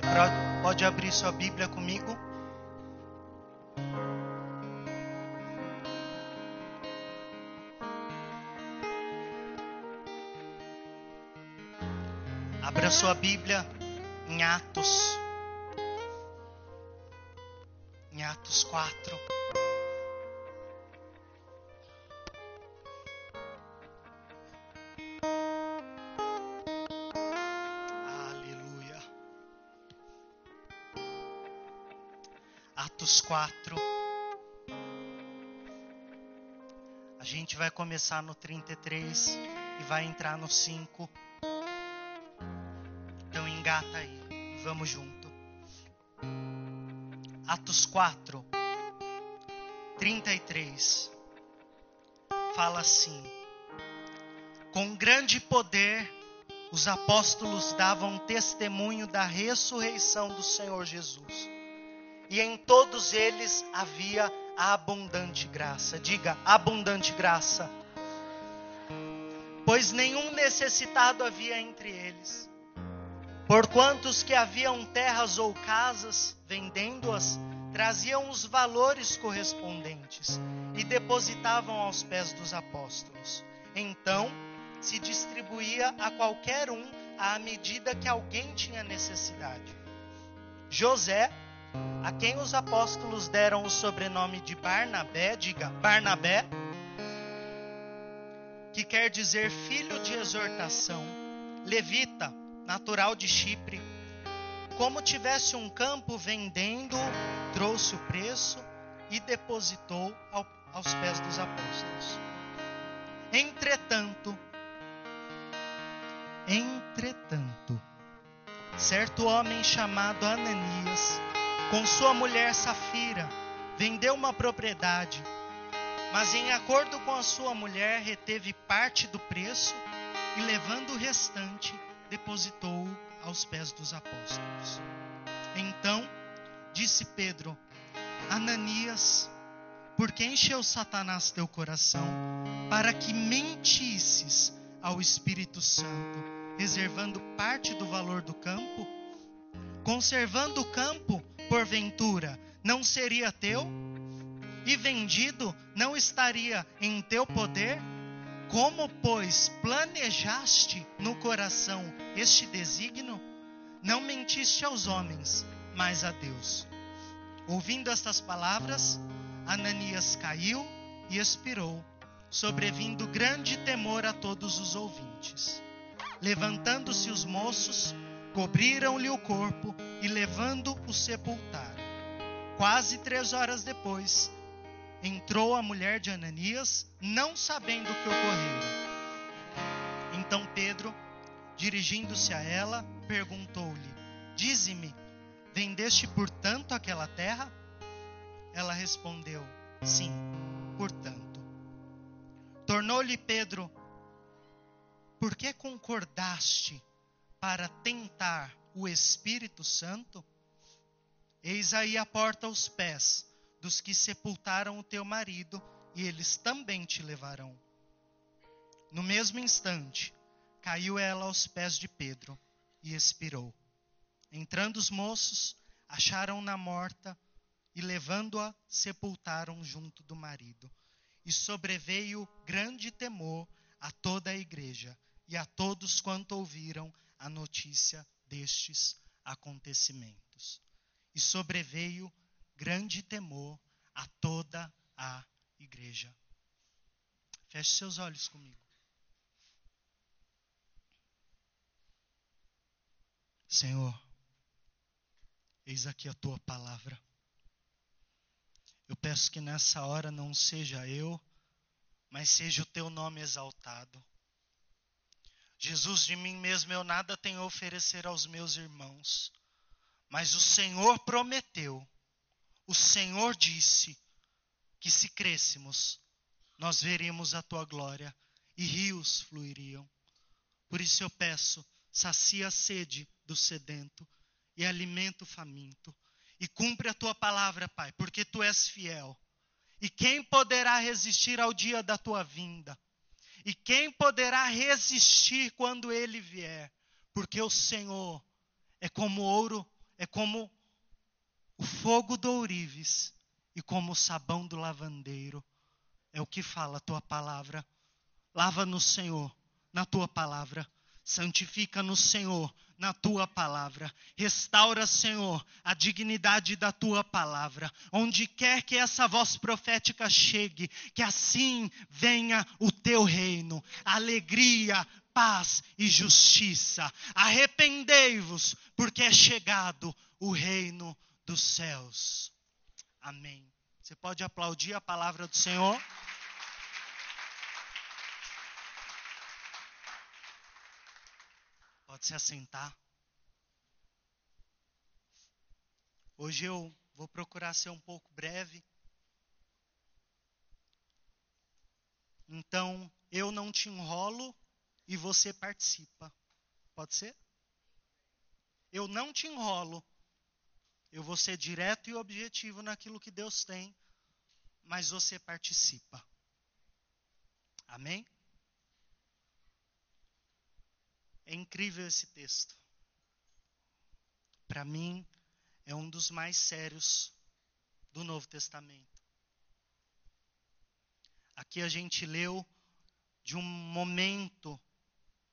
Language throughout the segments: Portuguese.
Você pode abrir sua Bíblia comigo? Abra sua Bíblia em Atos. Em Atos 4. 4. A gente vai começar no 33 e vai entrar no 5 engata aí. Vamos junto. Atos 4, 33. Fala assim: Com grande poder, os apóstolos davam testemunho da ressurreição do Senhor Jesus. E em todos eles havia abundante graça. Diga, abundante graça. Pois nenhum necessitado havia entre eles Porquanto os que haviam terras ou casas, vendendo-as, traziam os valores correspondentes e depositavam aos pés dos apóstolos. Então se distribuía a qualquer um à medida que alguém tinha necessidade. José, a quem os apóstolos deram o sobrenome de Barnabé, diga Barnabé, que quer dizer filho de exortação, levita, natural de Chipre. Como tivesse um campo vendendo, trouxe o preço e depositou ao, aos pés dos apóstolos. Entretanto, entretanto, certo homem chamado Ananias, com sua mulher Safira, vendeu uma propriedade, mas em acordo com a sua mulher reteve parte do preço e levando o restante depositou aos pés dos apóstolos. Então disse Pedro: Ananias, por que encheu Satanás teu coração para que mentisses ao Espírito Santo, reservando parte do valor do campo? Conservando o campo, porventura, não seria teu? E vendido, não estaria em teu poder? Como, pois, planejaste no coração este desígnio, não mentiste aos homens, mas a Deus. Ouvindo estas palavras, Ananias caiu e expirou, sobrevindo grande temor a todos os ouvintes. Levantando-se os moços, cobriram-lhe o corpo e, levando, o sepultaram. Quase três horas depois, entrou a mulher de Ananias, não sabendo o que ocorrera. Então Pedro, dirigindo-se a ela, perguntou-lhe: Dize-me, vendeste portanto aquela terra? Ela respondeu: Sim, portanto. Tornou-lhe Pedro: Por que concordaste para tentar o Espírito Santo? Eis aí a porta aos pés dos que sepultaram o teu marido, e eles também te levarão. No mesmo instante, caiu ela aos pés de Pedro e expirou. Entrando os moços, acharam-na morta e, levando-a, sepultaram junto do marido. E sobreveio grande temor a toda a igreja e a todos quanto ouviram a notícia destes acontecimentos. E sobreveio grande temor a toda a igreja. Feche seus olhos comigo. Senhor, eis aqui a tua palavra. Eu peço que nessa hora não seja eu, mas seja o teu nome exaltado. Jesus, de mim mesmo eu nada tenho a oferecer aos meus irmãos, mas o Senhor prometeu o Senhor disse que se crescemos, nós veríamos a tua glória e rios fluiriam. Por isso eu peço, sacia a sede do sedento e alimenta o faminto. E cumpre a tua palavra, Pai, porque tu és fiel. E quem poderá resistir ao dia da tua vinda? E quem poderá resistir quando ele vier? Porque o Senhor é como ouro é como o fogo do ourives e como o sabão do lavandeiro. É o que fala a tua palavra. Lava no Senhor, na tua palavra. Santifica no Senhor, na tua palavra. Restaura, Senhor, a dignidade da tua palavra. Onde quer que essa voz profética chegue, que assim venha o teu reino. Alegria, paz e justiça. Arrependei-vos, porque é chegado o reino dos céus. Amém. Você pode aplaudir a palavra do Senhor? Pode se assentar. Hoje eu vou procurar ser um pouco breve. Então, eu não te enrolo e você participa. Pode ser? Eu não te enrolo. Eu vou ser direto e objetivo naquilo que Deus tem, mas você participa. Amém? É incrível esse texto. Para mim, é um dos mais sérios do Novo Testamento. Aqui a gente leu de um momento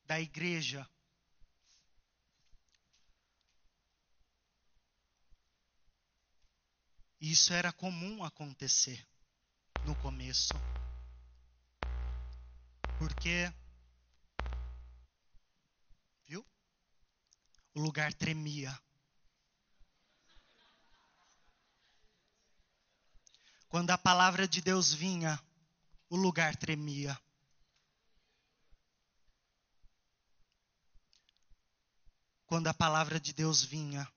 da igreja Isso era comum acontecer no começo. Porque o lugar tremia. Quando a palavra de Deus vinha, o lugar tremia. Quando a palavra de Deus vinha,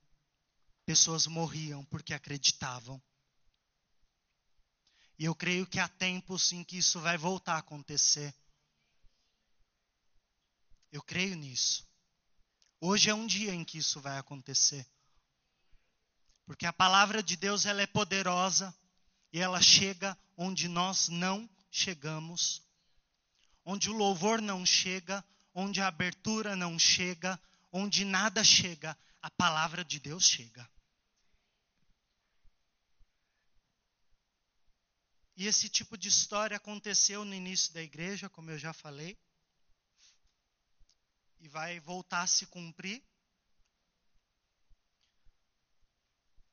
pessoas morriam porque acreditavam. E eu creio que há tempos em que isso vai voltar a acontecer. Eu creio nisso. Hoje é um dia em que isso vai acontecer. Porque a palavra de Deus ela é poderosa e ela chega onde nós não chegamos. Onde o louvor não chega, onde a abertura não chega, onde nada chega, a palavra de Deus chega. E esse tipo de história aconteceu no início da igreja, como eu já falei e vai voltar a se cumprir.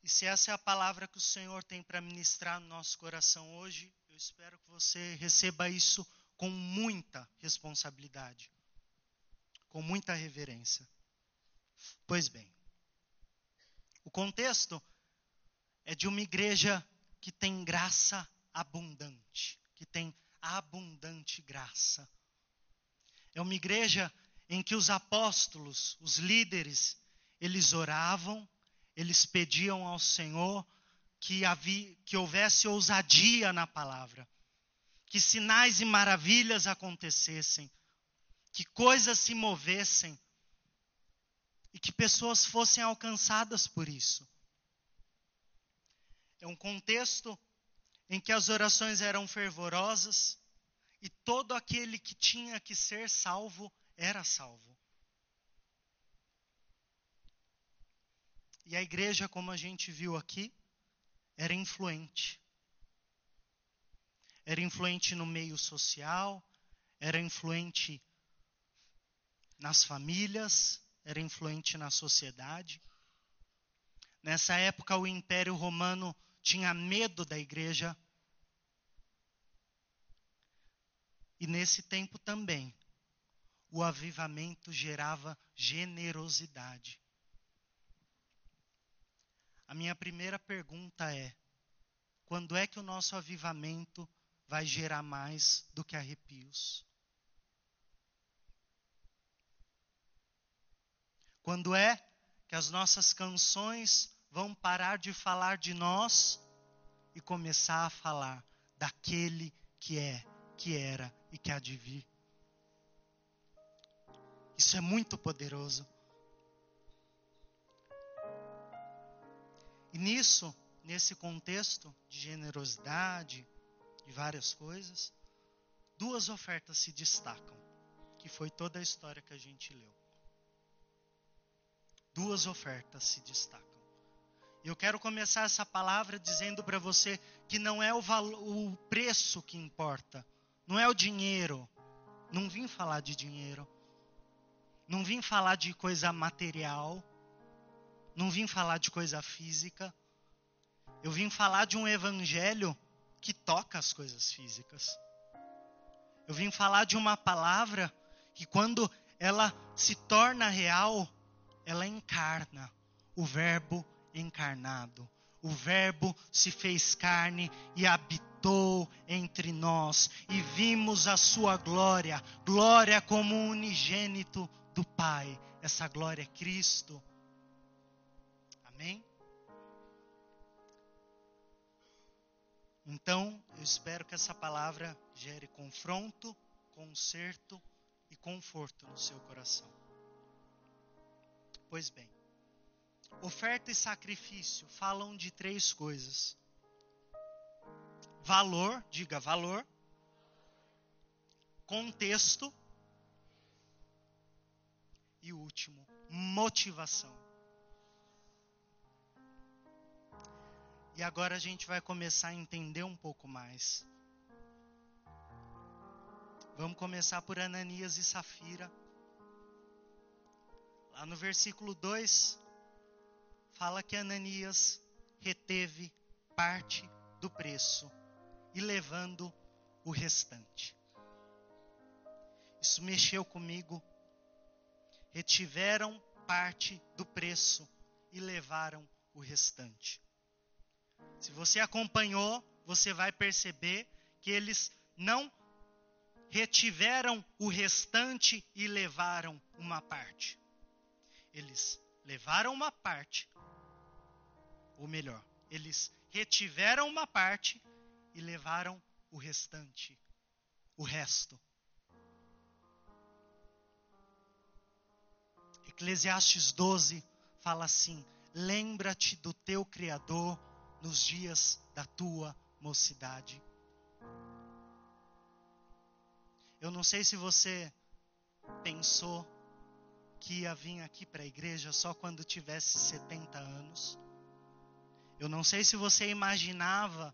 E se essa é a palavra que o Senhor tem para ministrar no nosso coração hoje, eu espero que você receba isso com muita responsabilidade, com muita reverência. Pois bem, o contexto é de uma igreja que tem graça abundante, que tem abundante graça. É uma igreja em que os apóstolos, os líderes, eles oravam, eles pediam ao Senhor que, havia, que houvesse ousadia na palavra, que sinais e maravilhas acontecessem, que coisas se movessem e que pessoas fossem alcançadas por isso. É um contexto em que as orações eram fervorosas e todo aquele que tinha que ser salvo era salvo. E a igreja, como a gente viu aqui, era influente. Era influente no meio social, era influente nas famílias, era influente na sociedade. Nessa época, o Império Romano tinha medo da igreja. E nesse tempo também, o avivamento gerava generosidade. A minha primeira pergunta é: quando é que o nosso avivamento vai gerar mais do que arrepios? Quando é que as nossas canções vão parar de falar de nós e começar a falar daquele que é, que era e que há de vir? Isso é muito poderoso. E nisso, nesse contexto de generosidade, de várias coisas, duas ofertas se destacam, que foi toda a história que a gente leu. Duas ofertas se destacam. Eu quero começar essa palavra dizendo para você que não é o, valor, o preço que importa, não é o dinheiro. Não vim falar de dinheiro. Não vim falar de coisa material. Não vim falar de coisa física. Eu vim falar de um evangelho que toca as coisas físicas. Eu vim falar de uma palavra que quando ela se torna real, ela encarna o Verbo encarnado. O Verbo se fez carne e habitou entre nós, e vimos a sua glória, glória como unigênito do Pai. Essa glória é Cristo. Amém? Então, eu espero que essa palavra gere confronto, conserto e conforto no seu coração. Pois bem, oferta e sacrifício falam de três coisas: valor, diga valor, contexto e último, motivação. E agora a gente vai começar a entender um pouco mais. Vamos começar por Ananias e Safira. Lá no versículo 2, fala que Ananias reteve parte do preço e levando o restante. Isso mexeu comigo. Retiveram parte do preço e levaram o restante. Se você acompanhou, você vai perceber que eles não retiveram o restante e levaram uma parte. Eles levaram uma parte ou melhor, eles retiveram uma parte e levaram o restante, o resto. Eclesiastes 12 fala assim: Lembra-te do teu Criador nos dias da tua mocidade. Eu não sei se você pensou que ia vir aqui para a igreja só quando tivesse 70 anos. Eu não sei se você imaginava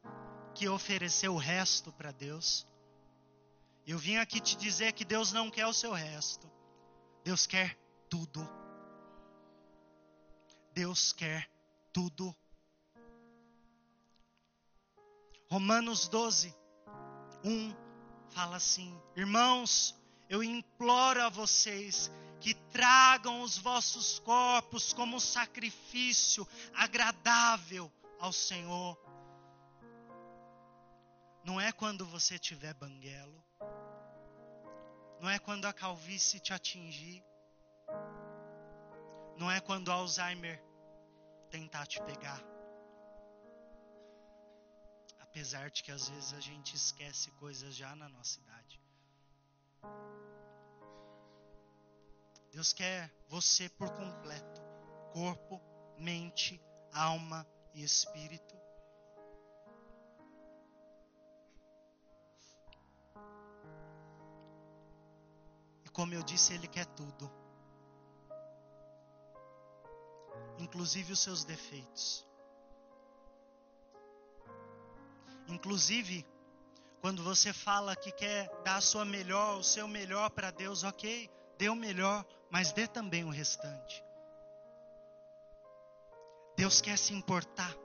que oferecer o resto para Deus. Eu vim aqui te dizer que Deus não quer o seu resto. Deus quer tudo. Deus quer tudo. Romanos 12, 1 fala assim: Irmãos, eu imploro a vocês que tragam os vossos corpos como sacrifício agradável ao Senhor. Não é quando você tiver banguelo, não é quando a calvície te atingir, não é quando Alzheimer tentar te pegar. Apesar de que às vezes a gente esquece coisas já na nossa idade. Deus quer você por completo corpo, mente, alma e espírito. E como eu disse, Ele quer tudo, inclusive os seus defeitos. Inclusive, quando você fala que quer dar a sua melhor, o seu melhor para Deus, ok, dê o melhor, mas dê também o restante. Deus quer se importar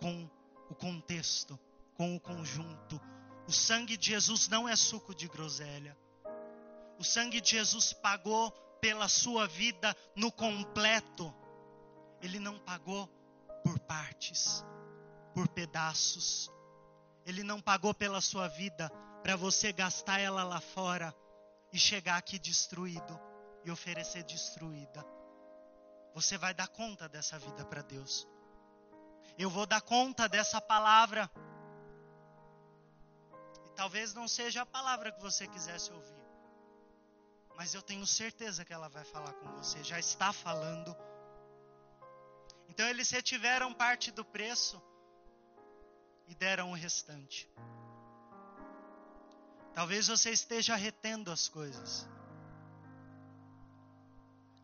com o contexto, com o conjunto. O sangue de Jesus não é suco de groselha. O sangue de Jesus pagou pela sua vida no completo. Ele não pagou por partes, por pedaços. Ele não pagou pela sua vida para você gastar ela lá fora e chegar aqui destruído e oferecer destruída. Você vai dar conta dessa vida para Deus. Eu vou dar conta dessa palavra. E talvez não seja a palavra que você quisesse ouvir. Mas eu tenho certeza que ela vai falar com você. Já está falando. Então eles retiveram parte do preço e deram o restante. Talvez você esteja retendo as coisas.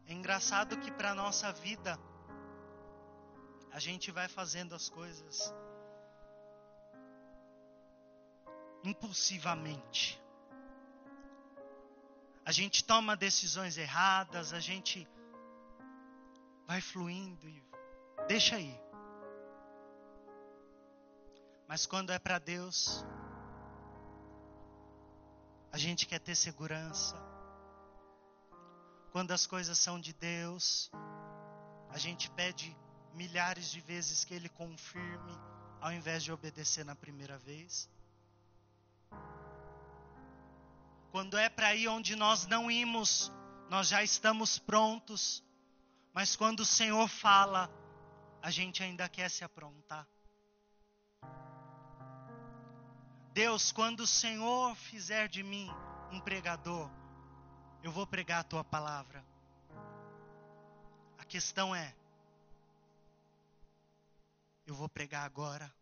É engraçado que para nossa vida, a gente vai fazendo as coisas impulsivamente. A gente toma decisões erradas, a gente vai fluindo e deixa aí. Mas quando é para Deus, a gente quer ter segurança. Quando as coisas são de Deus, a gente pede milhares de vezes que Ele confirme, ao invés de obedecer na primeira vez. Quando é para ir onde nós não imos, nós já estamos prontos. Mas quando o Senhor fala, a gente ainda quer se aprontar. Deus, quando o Senhor fizer de mim um pregador, eu vou pregar a tua palavra. A questão é, eu vou pregar agora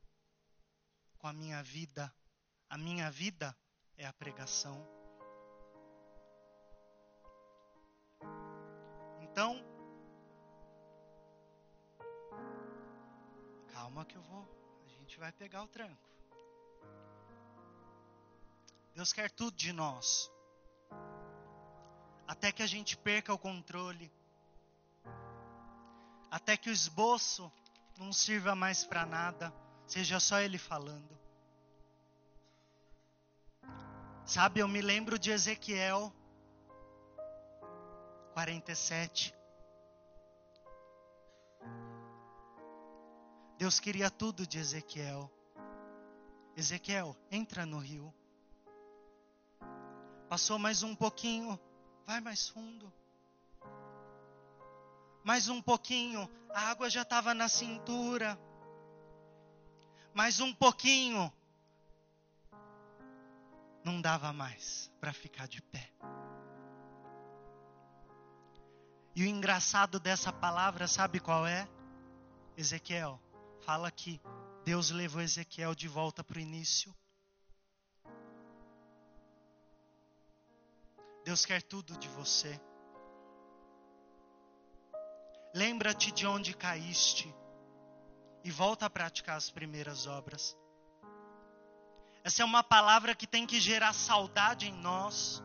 com a minha vida. A minha vida é a pregação. Então, calma que eu vou, a gente vai pegar o tranco. Deus quer tudo de nós. Até que a gente perca o controle. Até que o esboço não sirva mais para nada, seja só Ele falando. Sabe, eu me lembro de Ezequiel 47. Deus queria tudo de Ezequiel. Ezequiel, entra no rio. Passou mais um pouquinho, vai mais fundo. Mais um pouquinho, a água já estava na cintura. Mais um pouquinho, não dava mais para ficar de pé. E o engraçado dessa palavra, sabe qual é? Ezequiel fala que Deus levou Ezequiel de volta para o início. Deus quer tudo de você. Lembra-te de onde caíste e volta a praticar as primeiras obras. Essa é uma palavra que tem que gerar saudade em nós.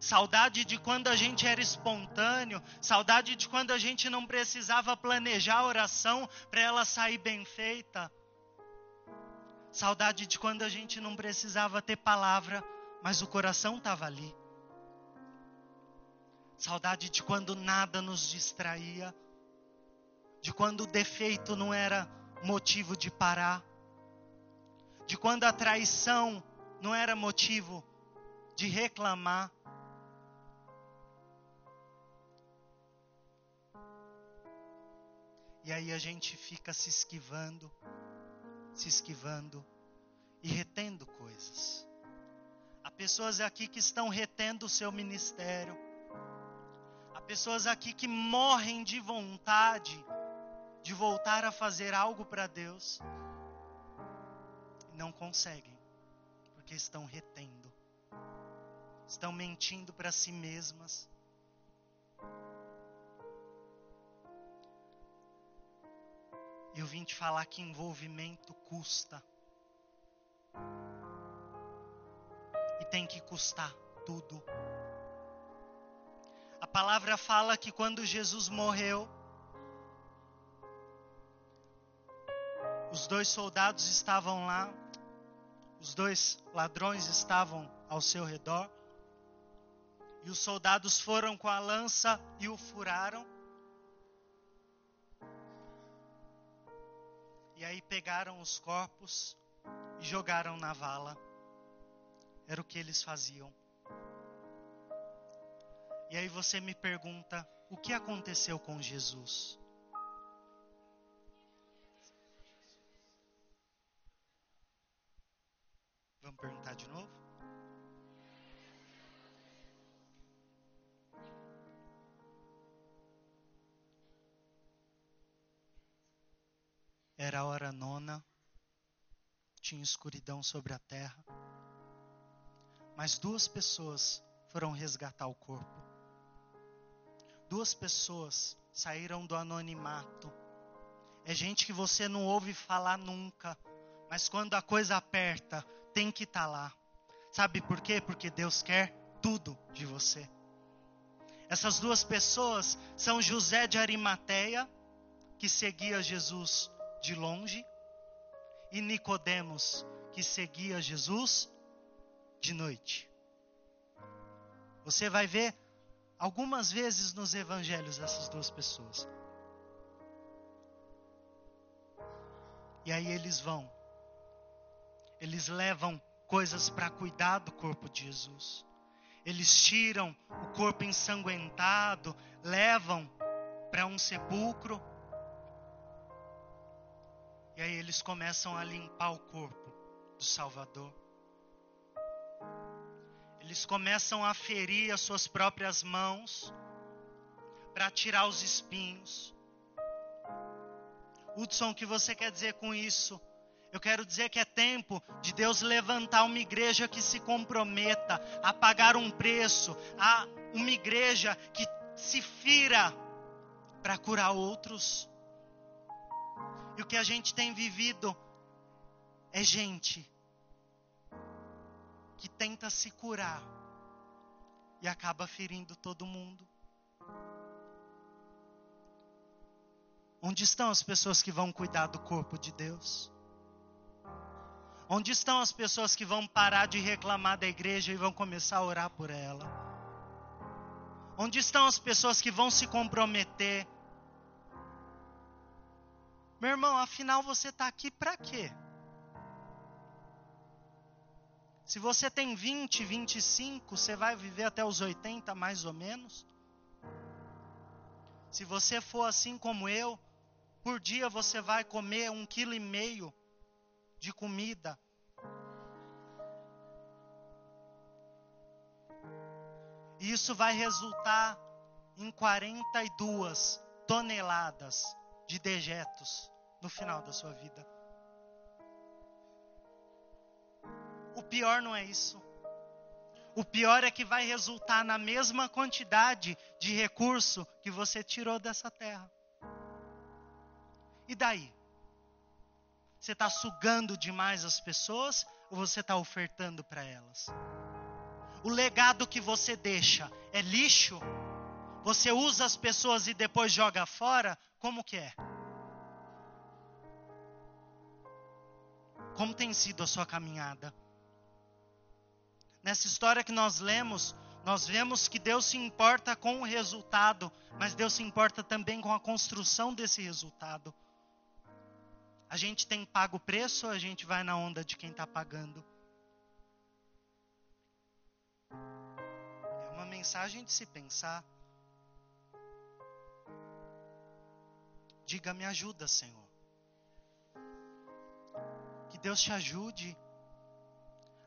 Saudade de quando a gente era espontâneo, saudade de quando a gente não precisava planejar a oração para ela sair bem feita. Saudade de quando a gente não precisava ter palavra, mas o coração estava ali. Saudade de quando nada nos distraía, de quando o defeito não era motivo de parar, de quando a traição não era motivo de reclamar. E aí a gente fica se esquivando, se esquivando e retendo coisas. Há pessoas aqui que estão retendo o seu ministério pessoas aqui que morrem de vontade de voltar a fazer algo para Deus e não conseguem, porque estão retendo, estão mentindo para si mesmas. Eu vim te falar que envolvimento custa. E tem que custar tudo palavra fala que quando Jesus morreu, os dois soldados estavam lá, os dois ladrões estavam ao seu redor, e os soldados foram com a lança e o furaram. E aí pegaram os corpos e jogaram na vala. Era o que eles faziam. E aí você me pergunta: o que aconteceu com Jesus? Vamos perguntar de novo? Era a hora nona, tinha escuridão sobre a terra, mas duas pessoas foram resgatar o corpo duas pessoas saíram do anonimato É gente que você não ouve falar nunca, mas quando a coisa aperta, tem que estar tá lá. Sabe por quê? Porque Deus quer tudo de você. Essas duas pessoas são José de Arimateia, que seguia Jesus de longe, e Nicodemos, que seguia Jesus de noite. Você vai ver algumas vezes nos evangelhos essas duas pessoas. E aí eles vão. Eles levam coisas para cuidar do corpo de Jesus. Eles tiram o corpo ensanguentado, levam para um sepulcro. E aí eles começam a limpar o corpo do Salvador. Eles começam a ferir as suas próprias mãos para tirar os espinhos. Hudson, o que você quer dizer com isso? Eu quero dizer que é tempo de Deus levantar uma igreja que se comprometa a pagar um preço, a uma igreja que se fira para curar outros. E o que a gente tem vivido é gente que tenta se curar e acaba ferindo todo mundo. Onde estão as pessoas que vão cuidar do corpo de Deus? Onde estão as pessoas que vão parar de reclamar da igreja e vão começar a orar por ela? Onde estão as pessoas que vão se comprometer? Meu irmão, afinal você está aqui para quê? Se você tem 20, 25, você vai viver até os 80 mais ou menos. Se você for assim como eu, por dia você vai comer um quilo e meio de comida. E isso vai resultar em 42 toneladas de dejetos no final da sua vida. O pior não é isso. O pior é que vai resultar na mesma quantidade de recurso que você tirou dessa terra. E daí? Você está sugando demais as pessoas ou você está ofertando para elas? O legado que você deixa é lixo? Você usa as pessoas e depois joga fora? Como que é? Como tem sido a sua caminhada? Nessa história que nós lemos, nós vemos que Deus se importa com o resultado, mas Deus se importa também com a construção desse resultado. A gente tem pago o preço ou a gente vai na onda de quem está pagando? É uma mensagem de se pensar. Diga, me ajuda, Senhor. Que Deus te ajude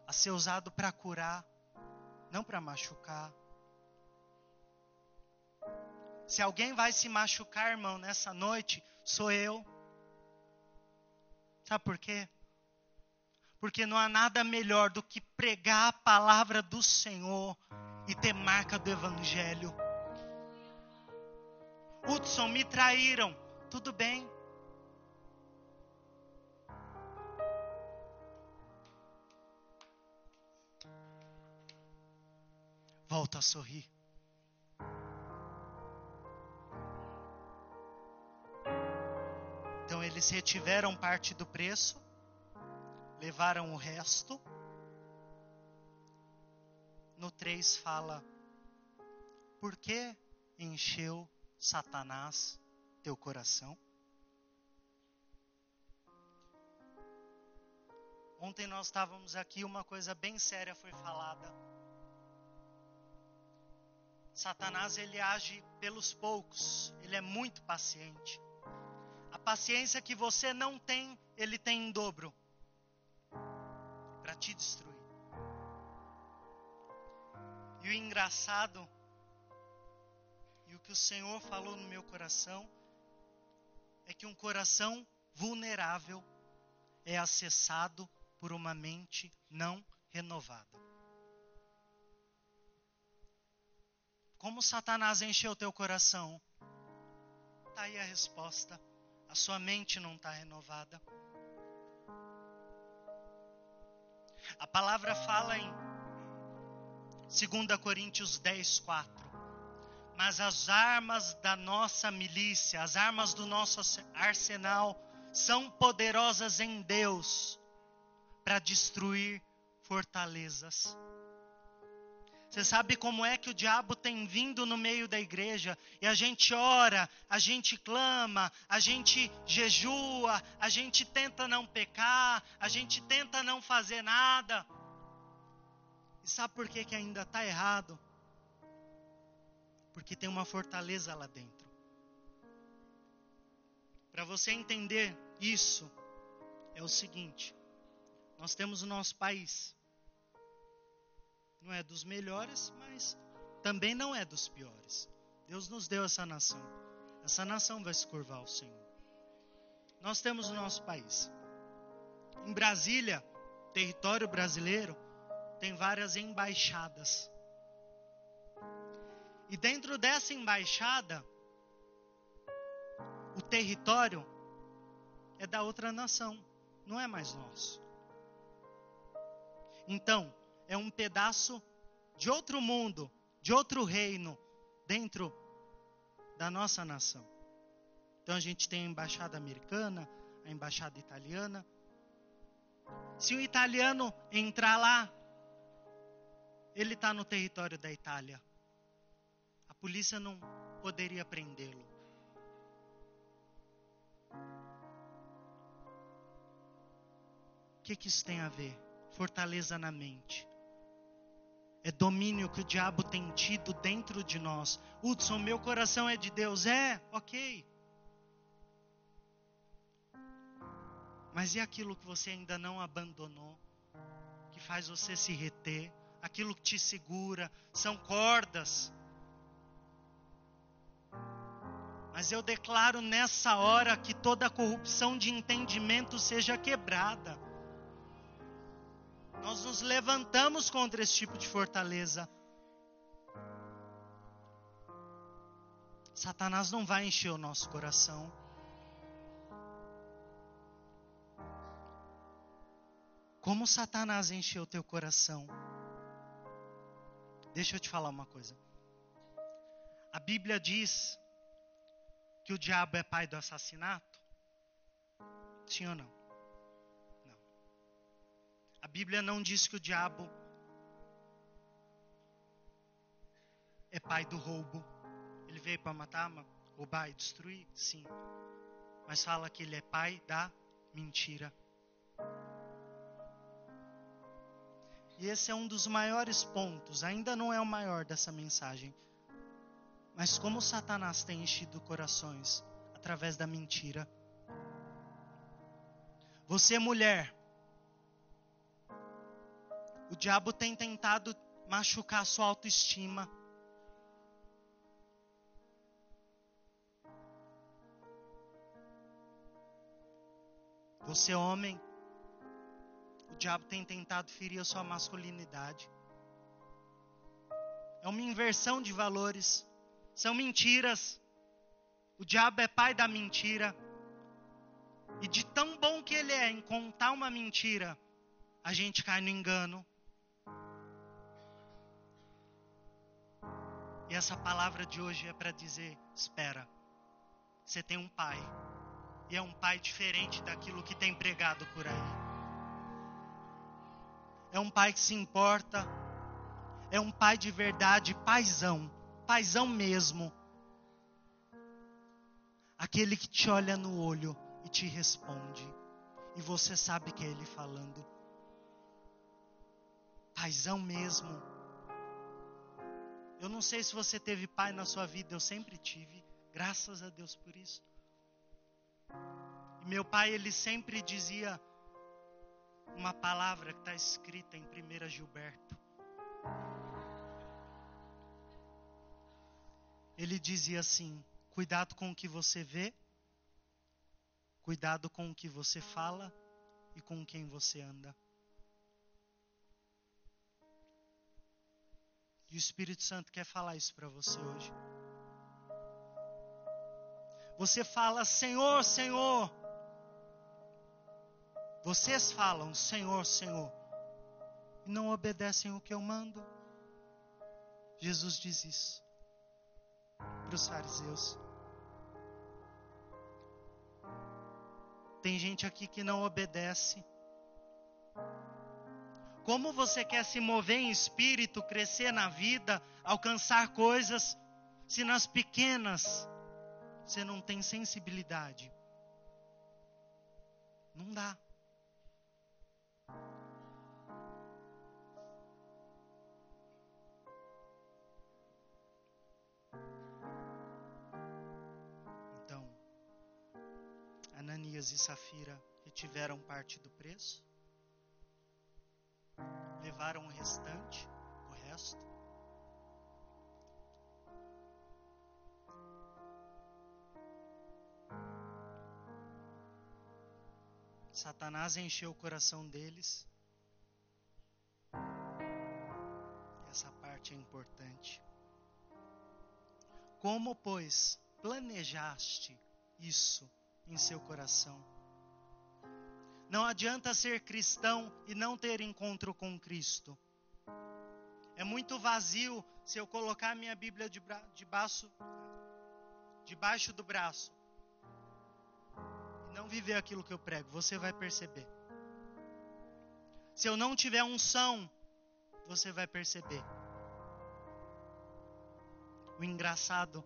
a ser usado para curar, não para machucar. Se alguém vai se machucar, irmão, nessa noite, sou eu. Sabe por quê? Porque não há nada melhor do que pregar a palavra do Senhor e ter marca do Evangelho. Hudson, me traíram. Tudo bem. Volta a sorrir. Então eles retiveram parte do preço, levaram o resto. No 3 fala: Por que encheu Satanás teu coração? Ontem nós estávamos aqui, uma coisa bem séria foi falada Satanás ele age pelos poucos, ele é muito paciente. A paciência que você não tem, ele tem em dobro para te destruir. E o engraçado, e o que o Senhor falou no meu coração, é que um coração vulnerável é acessado por uma mente não renovada. Como Satanás encheu teu coração? Está aí a resposta. A sua mente não está renovada. A palavra fala em 2 Coríntios 10, 4. Mas as armas da nossa milícia, as armas do nosso arsenal, são poderosas em Deus para destruir fortalezas. Você sabe como é que o diabo tem vindo no meio da igreja e a gente ora, a gente clama, a gente jejua, a gente tenta não pecar, a gente tenta não fazer nada. E sabe por que, que ainda está errado? Porque tem uma fortaleza lá dentro. Para você entender isso, é o seguinte: nós temos o nosso país não é dos melhores, mas também não é dos piores. Deus nos deu essa nação. Essa nação vai se curvar ao Senhor. Nós temos o nosso país. Em Brasília, território brasileiro, tem várias embaixadas. E dentro dessa embaixada, o território é da outra nação, não é mais nosso. Então, é um pedaço de outro mundo, de outro reino, dentro da nossa nação. Então a gente tem a embaixada americana, a embaixada italiana. Se o italiano entrar lá, ele está no território da Itália. A polícia não poderia prendê-lo. O que, que isso tem a ver? Fortaleza na mente é domínio que o diabo tem tido dentro de nós. Hudson, meu coração é de Deus. É, ok. Mas e aquilo que você ainda não abandonou? Que faz você se reter? Aquilo que te segura? São cordas. Mas eu declaro nessa hora que toda corrupção de entendimento seja quebrada nós nos levantamos contra esse tipo de fortaleza. Satanás não vai encher o nosso coração. Como Satanás encheu o teu coração? Deixa eu te falar uma coisa. A Bíblia diz que o diabo é pai do assassinato? Sim ou não? A Bíblia não diz que o diabo é pai do roubo. Ele veio para matar, roubar e destruir? Sim. Mas fala que ele é pai da mentira. E esse é um dos maiores pontos, ainda não é o maior dessa mensagem. Mas como Satanás tem enchido corações através da mentira. Você, mulher, o diabo tem tentado machucar sua autoestima. Você, homem, o diabo tem tentado ferir a sua masculinidade. É uma inversão de valores. São mentiras. O diabo é pai da mentira. E de tão bom que ele é em contar uma mentira, a gente cai no engano. E essa palavra de hoje é para dizer: espera, você tem um pai. E é um pai diferente daquilo que tem pregado por aí. É um pai que se importa. É um pai de verdade, paizão. Paizão mesmo. Aquele que te olha no olho e te responde. E você sabe que é ele falando. Paizão mesmo eu não sei se você teve pai na sua vida, eu sempre tive. Graças a Deus por isso. E meu pai, ele sempre dizia uma palavra que está escrita em 1 Gilberto. Ele dizia assim: cuidado com o que você vê, cuidado com o que você fala e com quem você anda. E o Espírito Santo quer falar isso para você hoje. Você fala, Senhor, Senhor. Vocês falam, Senhor, Senhor, e não obedecem o que eu mando. Jesus diz isso para os fariseus. Tem gente aqui que não obedece. Como você quer se mover em espírito, crescer na vida, alcançar coisas, se nas pequenas você não tem sensibilidade? Não dá. Então, Ananias e Safira retiveram parte do preço, levaram o restante, o resto, Satanás encheu o coração deles. Essa parte é importante. Como, pois, planejaste isso em seu coração? Não adianta ser cristão e não ter encontro com Cristo. É muito vazio se eu colocar minha Bíblia de debaixo, debaixo do braço não viver aquilo que eu prego, você vai perceber. Se eu não tiver unção, você vai perceber. O engraçado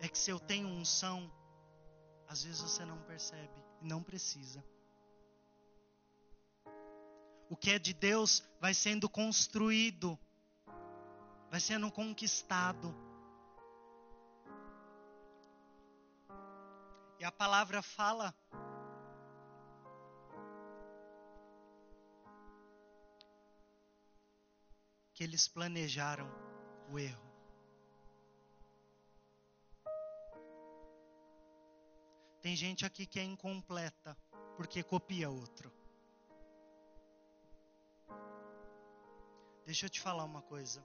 é que se eu tenho unção, às vezes você não percebe e não precisa. O que é de Deus vai sendo construído, vai sendo conquistado. E a palavra fala que eles planejaram o erro. Tem gente aqui que é incompleta porque copia outro. Deixa eu te falar uma coisa.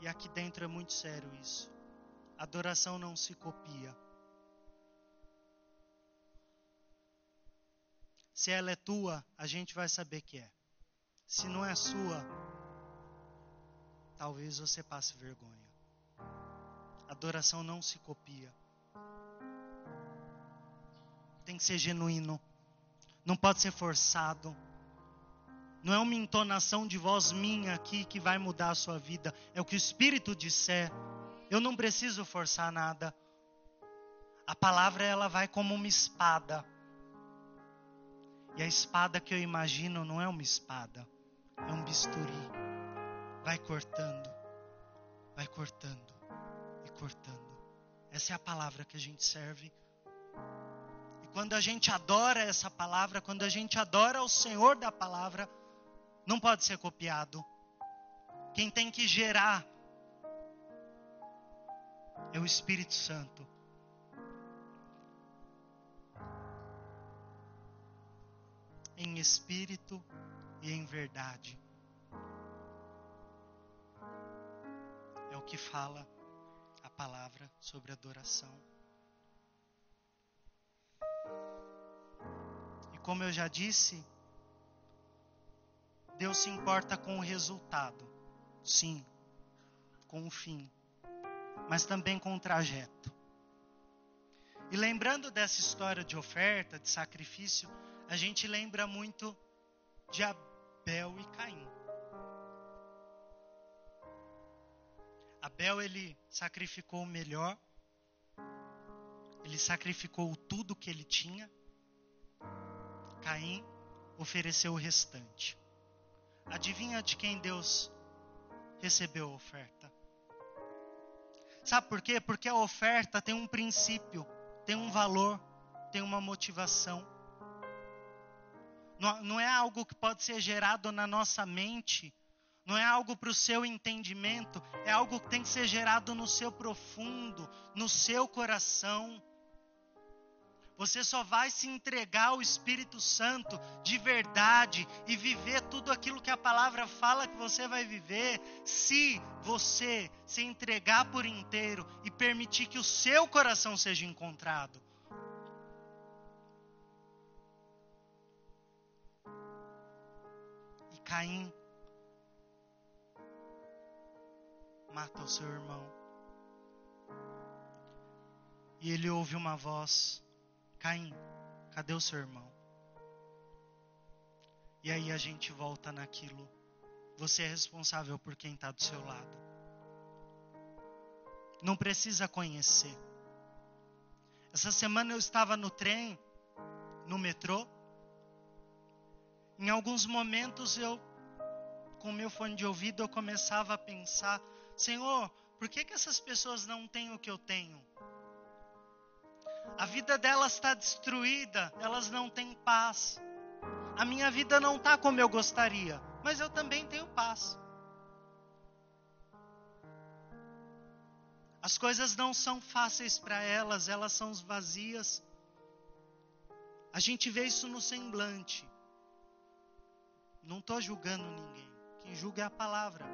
E aqui dentro é muito sério isso. Adoração não se copia. Se ela é tua, a gente vai saber que é. Se não é sua, talvez você passe vergonha. Adoração não se copia. Tem que ser genuíno. Não pode ser forçado. Não é uma entonação de voz minha aqui que vai mudar a sua vida. É o que o Espírito disser. Eu não preciso forçar nada. A palavra ela vai como uma espada e a espada que eu imagino não é uma espada, é um bisturi. Vai cortando, vai cortando e cortando. Essa é a palavra que a gente serve. E quando a gente adora essa palavra, quando a gente adora o Senhor da palavra, não pode ser copiado. Quem tem que gerar é o Espírito Santo. em espírito e em verdade. É o que fala a palavra sobre adoração. E como eu já disse, Deus se importa com o resultado, sim, com o fim, mas também com o trajeto. E lembrando dessa história de oferta, de sacrifício, a gente lembra muito de Abel e Caim. Abel ele sacrificou o melhor, ele sacrificou tudo que ele tinha. Caim ofereceu o restante. Adivinha de quem Deus recebeu a oferta? Sabe por quê? Porque a oferta tem um princípio, tem um valor, tem uma motivação. Não, não é algo que pode ser gerado na nossa mente, não é algo para o seu entendimento, é algo que tem que ser gerado no seu profundo, no seu coração. Você só vai se entregar ao Espírito Santo de verdade e viver tudo aquilo que a palavra fala que você vai viver, se você se entregar por inteiro e permitir que o seu coração seja encontrado. E Caim mata o seu irmão. E ele ouve uma voz Caim, cadê o seu irmão? E aí a gente volta naquilo. Você é responsável por quem está do seu lado. Não precisa conhecer. Essa semana eu estava no trem, no metrô. Em alguns momentos eu, com meu fone de ouvido, eu começava a pensar: Senhor, por que, que essas pessoas não têm o que eu tenho? A vida delas está destruída, elas não têm paz. A minha vida não está como eu gostaria, mas eu também tenho paz. As coisas não são fáceis para elas, elas são vazias. A gente vê isso no semblante. Não estou julgando ninguém. Quem julga é a palavra.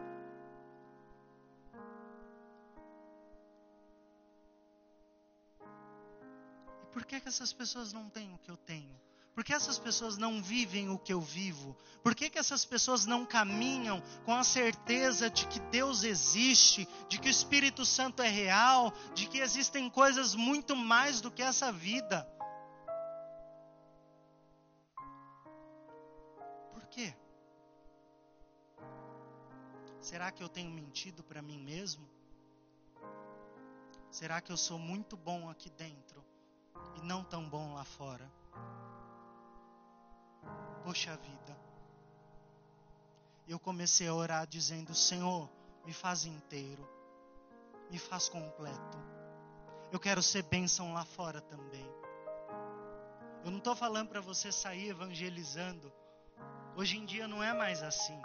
Por que, que essas pessoas não têm o que eu tenho? Por que essas pessoas não vivem o que eu vivo? Por que, que essas pessoas não caminham com a certeza de que Deus existe, de que o Espírito Santo é real, de que existem coisas muito mais do que essa vida? Por quê? Será que eu tenho mentido para mim mesmo? Será que eu sou muito bom aqui dentro? E não tão bom lá fora. Poxa vida. Eu comecei a orar dizendo: Senhor, me faz inteiro, me faz completo. Eu quero ser bênção lá fora também. Eu não estou falando para você sair evangelizando. Hoje em dia não é mais assim.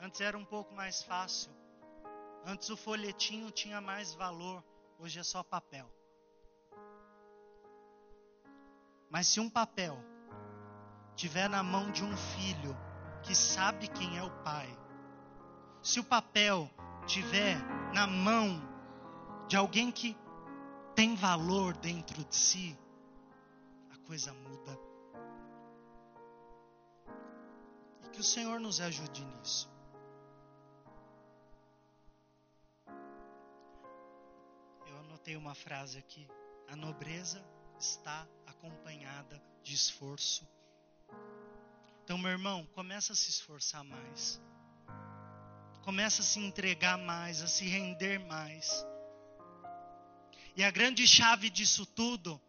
Antes era um pouco mais fácil. Antes o folhetinho tinha mais valor. Hoje é só papel. Mas se um papel tiver na mão de um filho que sabe quem é o pai, se o papel tiver na mão de alguém que tem valor dentro de si, a coisa muda. E que o Senhor nos ajude nisso. Anotei uma frase aqui. A nobreza está acompanhada de esforço. Então, meu irmão, começa a se esforçar mais. Começa a se entregar mais, a se render mais. E a grande chave disso tudo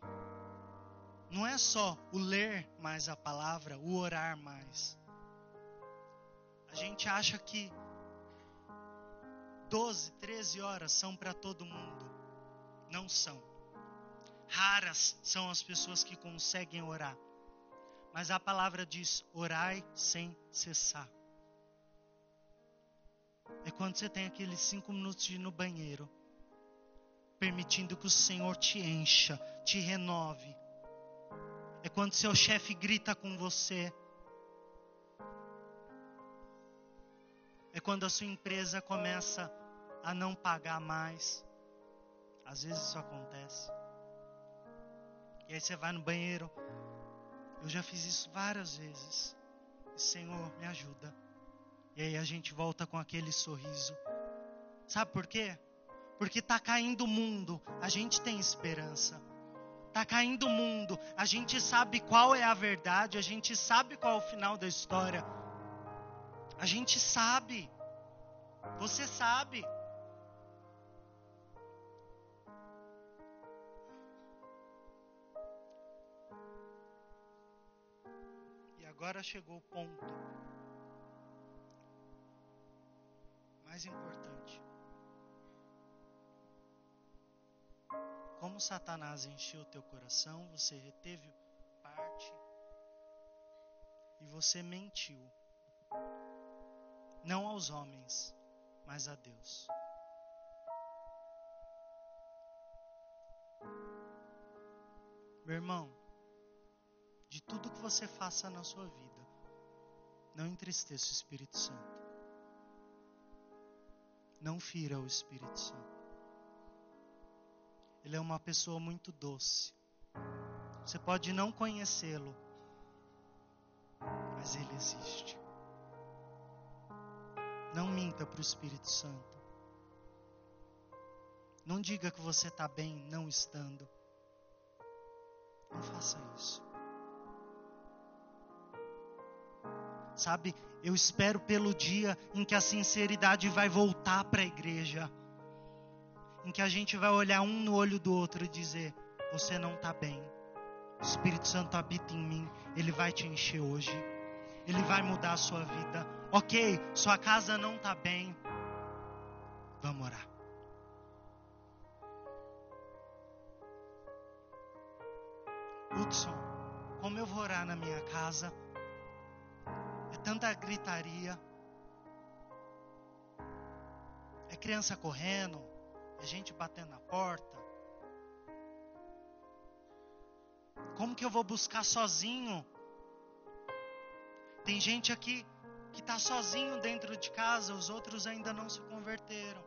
não é só o ler mais a palavra, o orar mais. A gente acha que 12, 13 horas são para todo mundo não são. Raras são as pessoas que conseguem orar. Mas a palavra diz: orai sem cessar. É quando você tem aqueles cinco minutos de ir no banheiro, permitindo que o Senhor te encha, te renove. É quando seu chefe grita com você. É quando a sua empresa começa a não pagar mais. Às vezes isso acontece. E aí você vai no banheiro. Eu já fiz isso várias vezes. Senhor, me ajuda. E aí a gente volta com aquele sorriso. Sabe por quê? Porque está caindo o mundo, a gente tem esperança. Está caindo o mundo, a gente sabe qual é a verdade, a gente sabe qual é o final da história. A gente sabe. Você sabe. Agora chegou o ponto mais importante. Como Satanás encheu teu coração, você reteve parte e você mentiu. Não aos homens, mas a Deus. Meu irmão, de tudo que você faça na sua vida, não entristeça o Espírito Santo. Não fira o Espírito Santo. Ele é uma pessoa muito doce. Você pode não conhecê-lo, mas ele existe. Não minta para o Espírito Santo. Não diga que você está bem não estando. Não faça isso. Sabe, eu espero pelo dia em que a sinceridade vai voltar para a igreja. Em que a gente vai olhar um no olho do outro e dizer: Você não está bem. O Espírito Santo habita em mim. Ele vai te encher hoje. Ele vai mudar a sua vida. Ok, sua casa não está bem. Vamos orar. Hudson, como eu vou orar na minha casa? Tanta gritaria. É criança correndo, é gente batendo na porta. Como que eu vou buscar sozinho? Tem gente aqui que está sozinho dentro de casa, os outros ainda não se converteram.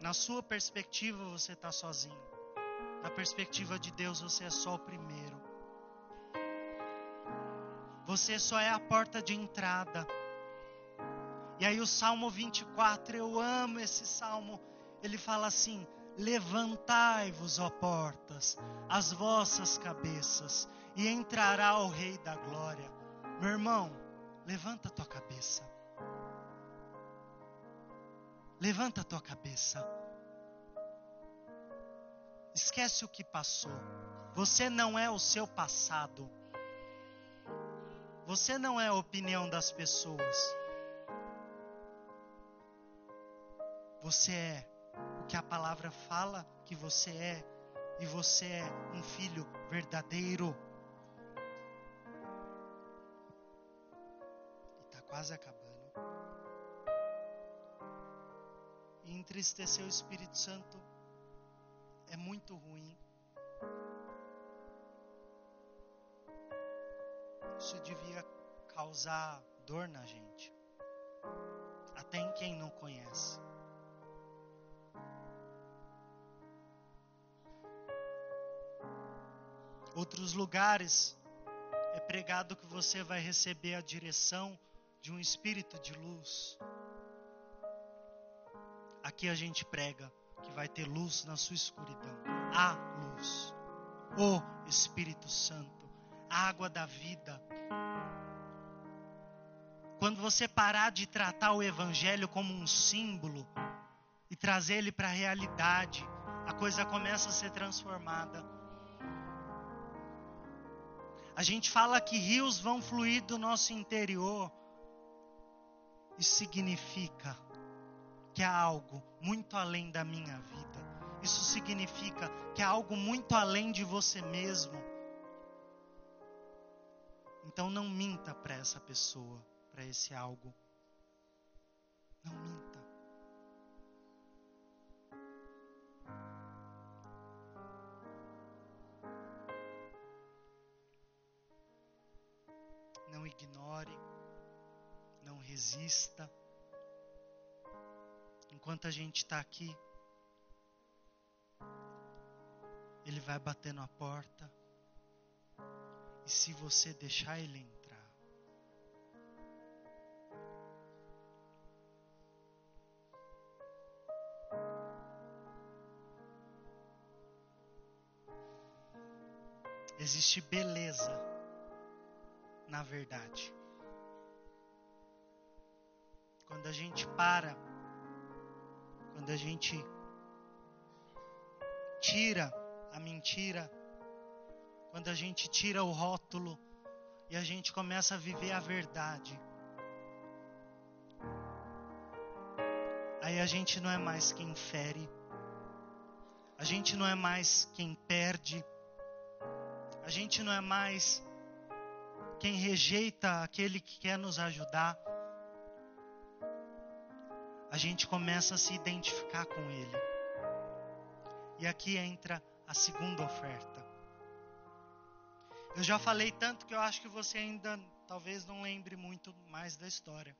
Na sua perspectiva, você está sozinho. Na perspectiva de Deus, você é só o primeiro. Você só é a porta de entrada. E aí, o Salmo 24, eu amo esse salmo. Ele fala assim: Levantai-vos, ó portas, as vossas cabeças, e entrará o Rei da Glória. Meu irmão, levanta a tua cabeça. Levanta a tua cabeça. Esquece o que passou. Você não é o seu passado. Você não é a opinião das pessoas. Você é o que a palavra fala que você é. E você é um filho verdadeiro. Está quase acabando. E entristecer o Espírito Santo é muito ruim. Isso devia causar dor na gente, até em quem não conhece. Outros lugares é pregado que você vai receber a direção de um espírito de luz. Aqui a gente prega que vai ter luz na sua escuridão. A luz. O Espírito Santo. Água da vida. Quando você parar de tratar o Evangelho como um símbolo e trazer ele para a realidade, a coisa começa a ser transformada. A gente fala que rios vão fluir do nosso interior. Isso significa que há algo muito além da minha vida. Isso significa que há algo muito além de você mesmo. Então não minta para essa pessoa, para esse algo. Não minta. Não ignore, não resista enquanto a gente está aqui, Ele vai bater na porta. E se você deixar Ele entrar, existe beleza na verdade. Quando a gente para quando a gente tira a mentira, quando a gente tira o rótulo e a gente começa a viver a verdade. Aí a gente não é mais quem fere, a gente não é mais quem perde, a gente não é mais quem rejeita aquele que quer nos ajudar a gente começa a se identificar com Ele. E aqui entra a segunda oferta. Eu já falei tanto que eu acho que você ainda talvez não lembre muito mais da história.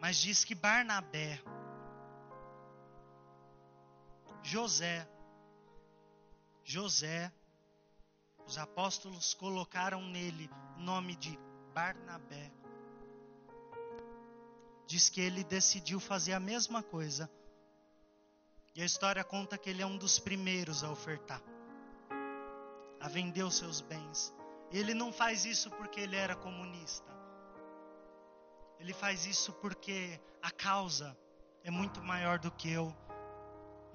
Mas diz que Barnabé, José, José, os apóstolos colocaram nele o nome de Barnabé. Diz que ele decidiu fazer a mesma coisa. E a história conta que ele é um dos primeiros a ofertar, a vender os seus bens. Ele não faz isso porque ele era comunista. Ele faz isso porque a causa é muito maior do que eu.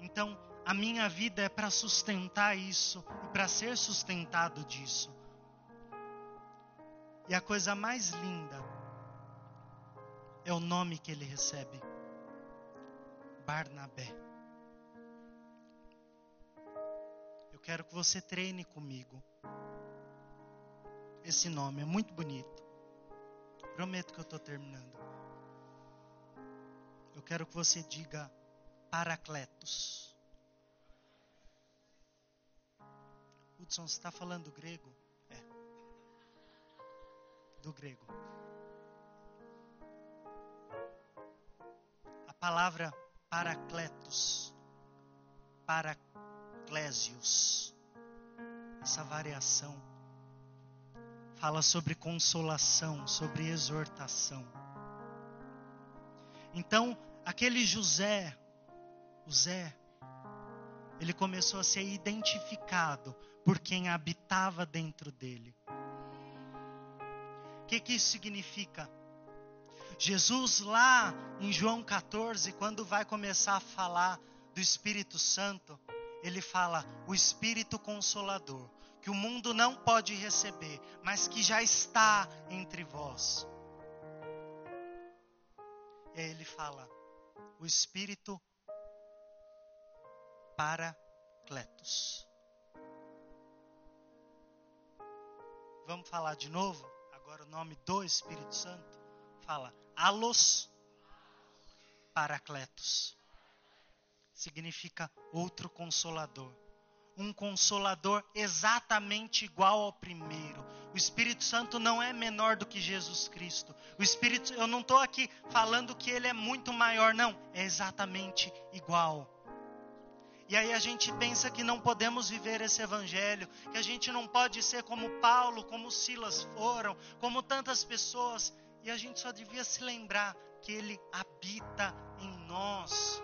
Então, a minha vida é para sustentar isso e para ser sustentado disso. E a coisa mais linda é o nome que ele recebe: Barnabé. Quero que você treine comigo. Esse nome é muito bonito. Prometo que eu estou terminando. Eu quero que você diga Paracletos. Hudson, você está falando grego? É. Do grego. A palavra Paracletos, Paraclésios, essa variação fala sobre consolação, sobre exortação. Então, aquele José, o Zé, ele começou a ser identificado por quem habitava dentro dele. O que, que isso significa? Jesus, lá em João 14, quando vai começar a falar do Espírito Santo, ele fala: o Espírito Consolador, que o mundo não pode receber, mas que já está entre vós. E aí ele fala: o Espírito Paracletos. Vamos falar de novo? Agora o nome do Espírito Santo. Fala: Alos Paracletos. Significa outro consolador um consolador exatamente igual ao primeiro. O Espírito Santo não é menor do que Jesus Cristo. O Espírito, eu não estou aqui falando que ele é muito maior, não. É exatamente igual. E aí a gente pensa que não podemos viver esse evangelho, que a gente não pode ser como Paulo, como Silas foram, como tantas pessoas. E a gente só devia se lembrar que ele habita em nós.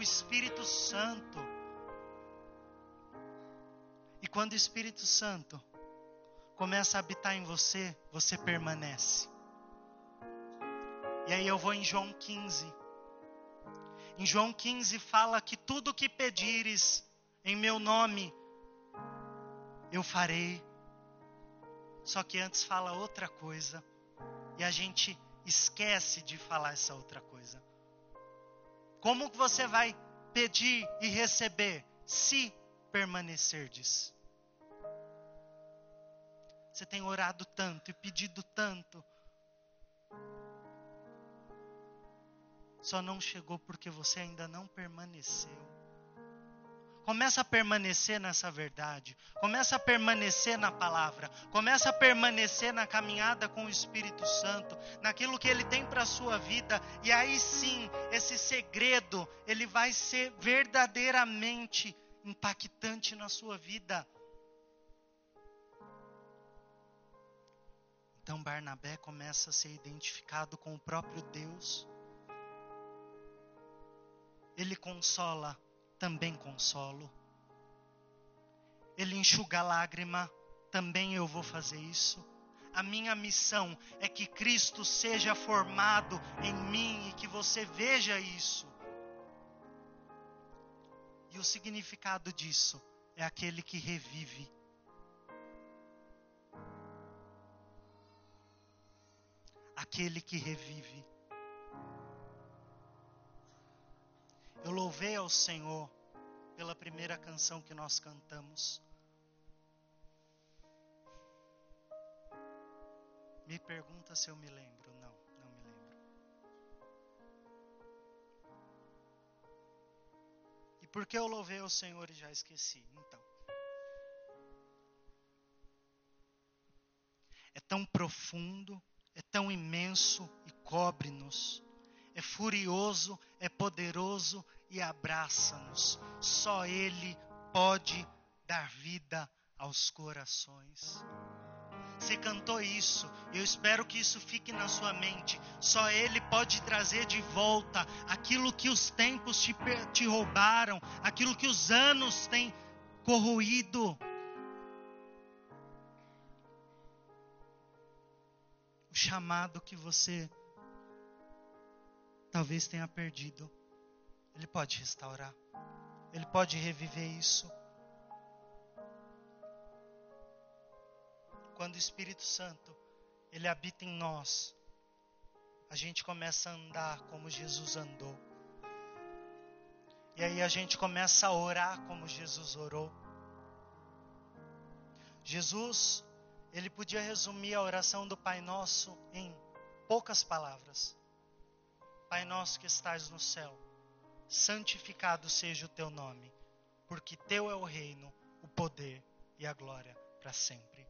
O Espírito Santo e quando o Espírito Santo começa a habitar em você, você permanece. E aí eu vou em João 15. Em João 15 fala que tudo que pedires em meu nome, eu farei. Só que antes fala outra coisa. E a gente esquece de falar essa outra coisa. Como que você vai pedir e receber se permanecerdes. Você tem orado tanto e pedido tanto. Só não chegou porque você ainda não permaneceu. Começa a permanecer nessa verdade. Começa a permanecer na palavra. Começa a permanecer na caminhada com o Espírito Santo, naquilo que ele tem para a sua vida. E aí sim, esse segredo, ele vai ser verdadeiramente impactante na sua vida. Então Barnabé começa a ser identificado com o próprio Deus. Ele consola, também consolo. Ele enxuga a lágrima, também eu vou fazer isso. A minha missão é que Cristo seja formado em mim e que você veja isso. E o significado disso é aquele que revive. Aquele que revive. Eu louvei ao Senhor pela primeira canção que nós cantamos. Me pergunta se eu me lembro. Não. por que eu louvei o Senhor e já esqueci? Então. É tão profundo, é tão imenso e cobre-nos. É furioso, é poderoso e abraça-nos. Só Ele pode dar vida aos corações. Você cantou isso, eu espero que isso fique na sua mente. Só Ele pode trazer de volta aquilo que os tempos te, te roubaram, aquilo que os anos têm corroído. O chamado que você talvez tenha perdido, Ele pode restaurar, Ele pode reviver isso. quando o Espírito Santo ele habita em nós, a gente começa a andar como Jesus andou. E aí a gente começa a orar como Jesus orou. Jesus, ele podia resumir a oração do Pai Nosso em poucas palavras. Pai nosso que estás no céu, santificado seja o teu nome, porque teu é o reino, o poder e a glória para sempre.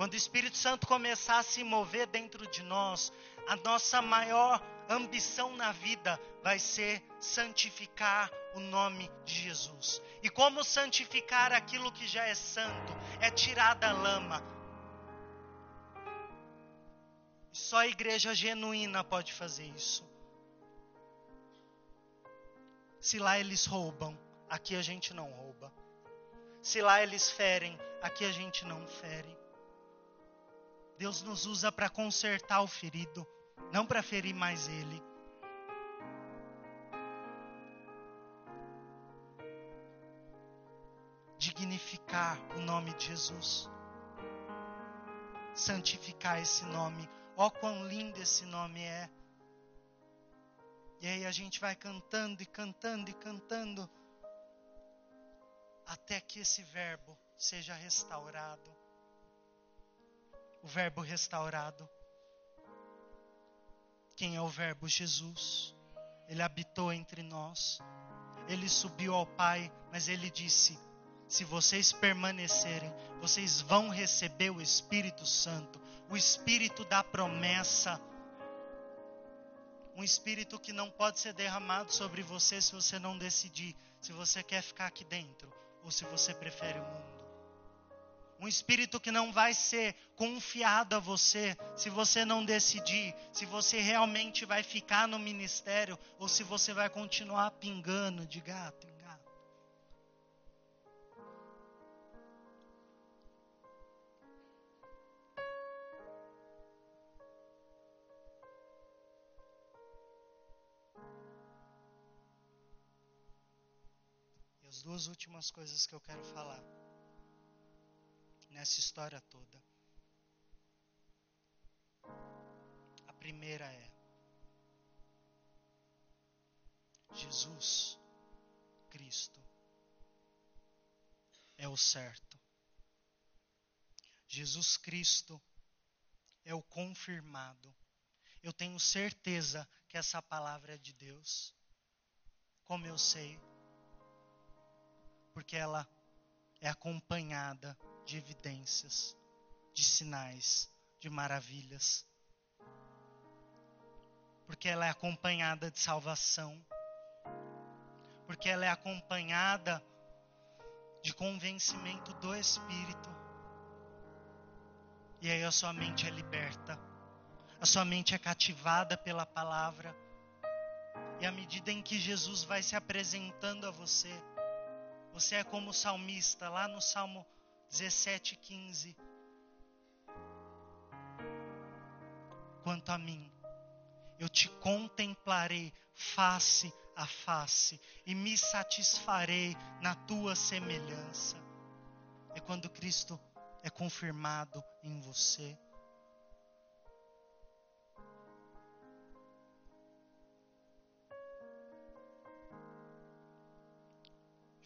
Quando o Espírito Santo começar a se mover dentro de nós, a nossa maior ambição na vida vai ser santificar o nome de Jesus. E como santificar aquilo que já é santo? É tirar da lama. Só a igreja genuína pode fazer isso. Se lá eles roubam, aqui a gente não rouba. Se lá eles ferem, aqui a gente não fere. Deus nos usa para consertar o ferido, não para ferir mais ele. Dignificar o nome de Jesus. Santificar esse nome. Ó oh, quão lindo esse nome é. E aí a gente vai cantando e cantando e cantando até que esse verbo seja restaurado o Verbo restaurado. Quem é o Verbo? Jesus. Ele habitou entre nós. Ele subiu ao Pai, mas ele disse: Se vocês permanecerem, vocês vão receber o Espírito Santo, o Espírito da promessa. Um Espírito que não pode ser derramado sobre você se você não decidir se você quer ficar aqui dentro ou se você prefere o mundo um espírito que não vai ser confiado a você se você não decidir se você realmente vai ficar no ministério ou se você vai continuar pingando de gato as duas últimas coisas que eu quero falar nessa história toda. A primeira é: Jesus Cristo é o certo. Jesus Cristo é o confirmado. Eu tenho certeza que essa palavra é de Deus. Como eu sei? Porque ela é acompanhada de evidências, de sinais, de maravilhas. Porque ela é acompanhada de salvação. Porque ela é acompanhada de convencimento do Espírito. E aí a sua mente é liberta. A sua mente é cativada pela palavra. E à medida em que Jesus vai se apresentando a você, você é como o salmista lá no Salmo 17, 15. Quanto a mim, eu te contemplarei face a face e me satisfarei na tua semelhança. É quando Cristo é confirmado em você.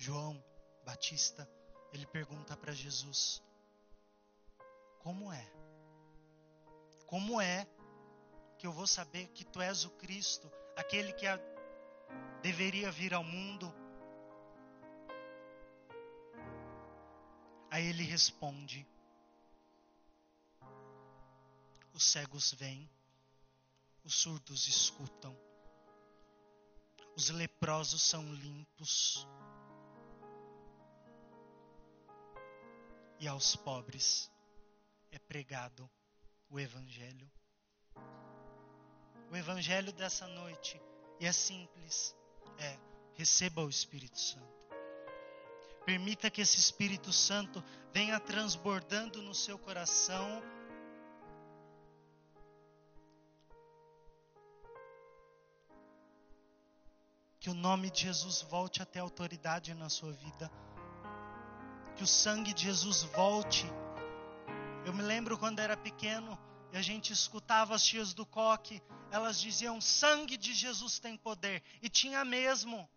João Batista ele pergunta para Jesus: Como é? Como é que eu vou saber que tu és o Cristo, aquele que deveria vir ao mundo? Aí ele responde: Os cegos vêm, os surdos escutam, os leprosos são limpos, e aos pobres é pregado o Evangelho. O Evangelho dessa noite, e é simples, é receba o Espírito Santo. Permita que esse Espírito Santo venha transbordando no seu coração. Que o nome de Jesus volte a ter autoridade na sua vida. Que o sangue de Jesus volte. Eu me lembro quando era pequeno e a gente escutava as tias do coque, elas diziam: sangue de Jesus tem poder. E tinha mesmo.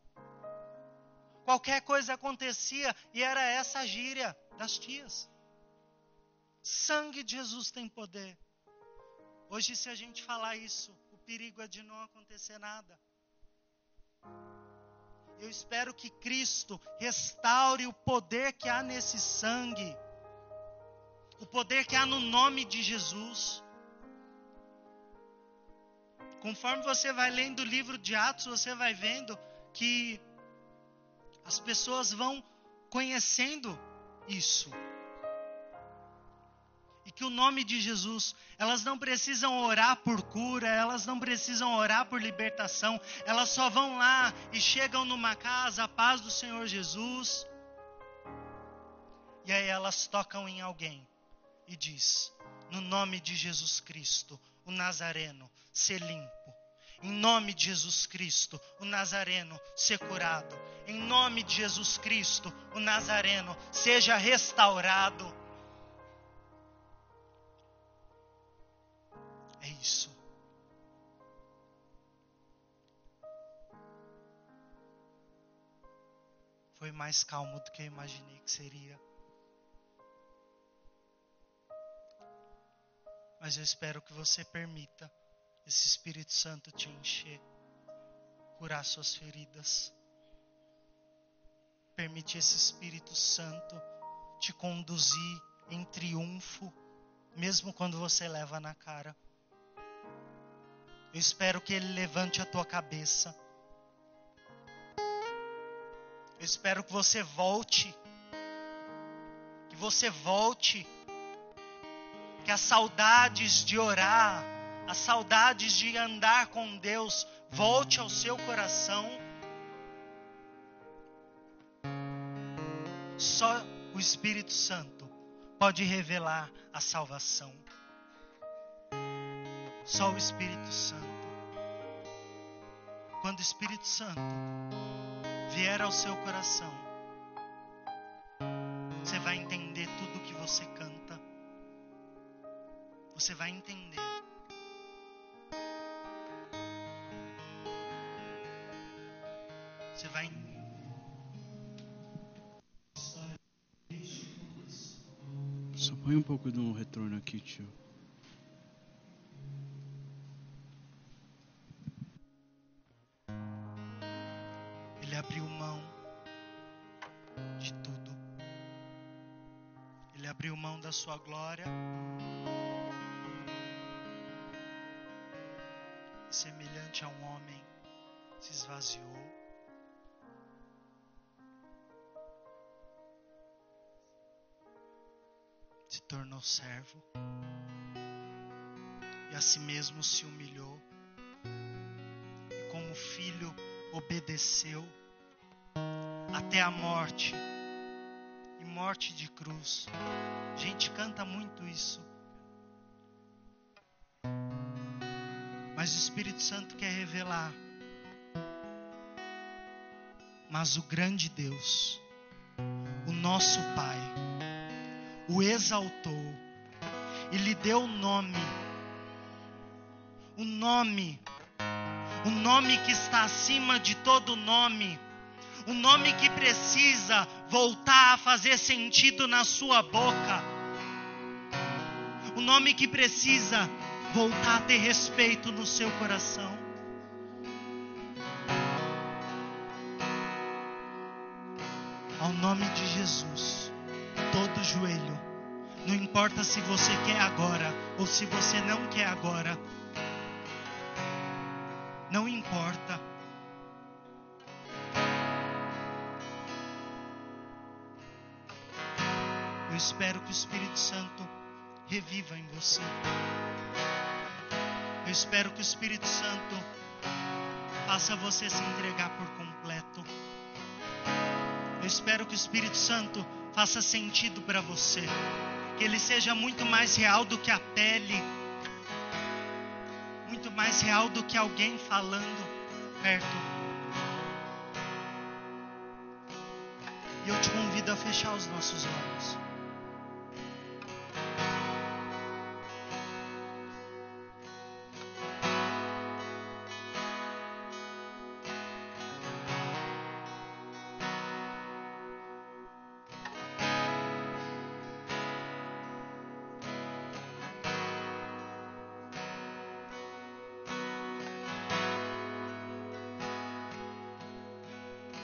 Qualquer coisa acontecia e era essa a gíria das tias. Sangue de Jesus tem poder. Hoje, se a gente falar isso, o perigo é de não acontecer nada. Eu espero que Cristo restaure o poder que há nesse sangue, o poder que há no nome de Jesus. Conforme você vai lendo o livro de Atos, você vai vendo que as pessoas vão conhecendo isso. E que o nome de Jesus, elas não precisam orar por cura, elas não precisam orar por libertação, elas só vão lá e chegam numa casa, a paz do Senhor Jesus. E aí elas tocam em alguém e diz: "No nome de Jesus Cristo, o Nazareno, ser limpo, em nome de Jesus Cristo, o Nazareno ser curado. Em nome de Jesus Cristo, o Nazareno seja restaurado. É isso. Foi mais calmo do que eu imaginei que seria. Mas eu espero que você permita esse Espírito Santo te encher, curar suas feridas. Permite esse Espírito Santo te conduzir em triunfo, mesmo quando você leva na cara. Eu espero que Ele levante a tua cabeça. Eu espero que você volte. Que você volte. Que as saudades de orar as saudades de andar com Deus volte ao seu coração. Só o Espírito Santo pode revelar a salvação. Só o Espírito Santo. Quando o Espírito Santo vier ao seu coração, você vai entender tudo que você canta. Você vai entender Você vai. Só põe um pouco de um retorno aqui, tio. Glória. Semelhante a um homem, se esvaziou. tornou servo e a si mesmo se humilhou e como filho obedeceu até a morte e morte de cruz. A gente canta muito isso. Mas o Espírito Santo quer revelar. Mas o grande Deus, o nosso Pai, o exaltou e lhe deu o nome, o nome, o nome que está acima de todo nome, o nome que precisa voltar a fazer sentido na sua boca, o nome que precisa voltar a ter respeito no seu coração. Ao nome de Jesus, todo joelho, não importa se você quer agora ou se você não quer agora, não importa. Eu espero que o Espírito Santo reviva em você. Eu espero que o Espírito Santo faça você se entregar por completo. Eu espero que o Espírito Santo faça sentido para você. Que ele seja muito mais real do que a pele. Muito mais real do que alguém falando perto. E eu te convido a fechar os nossos olhos.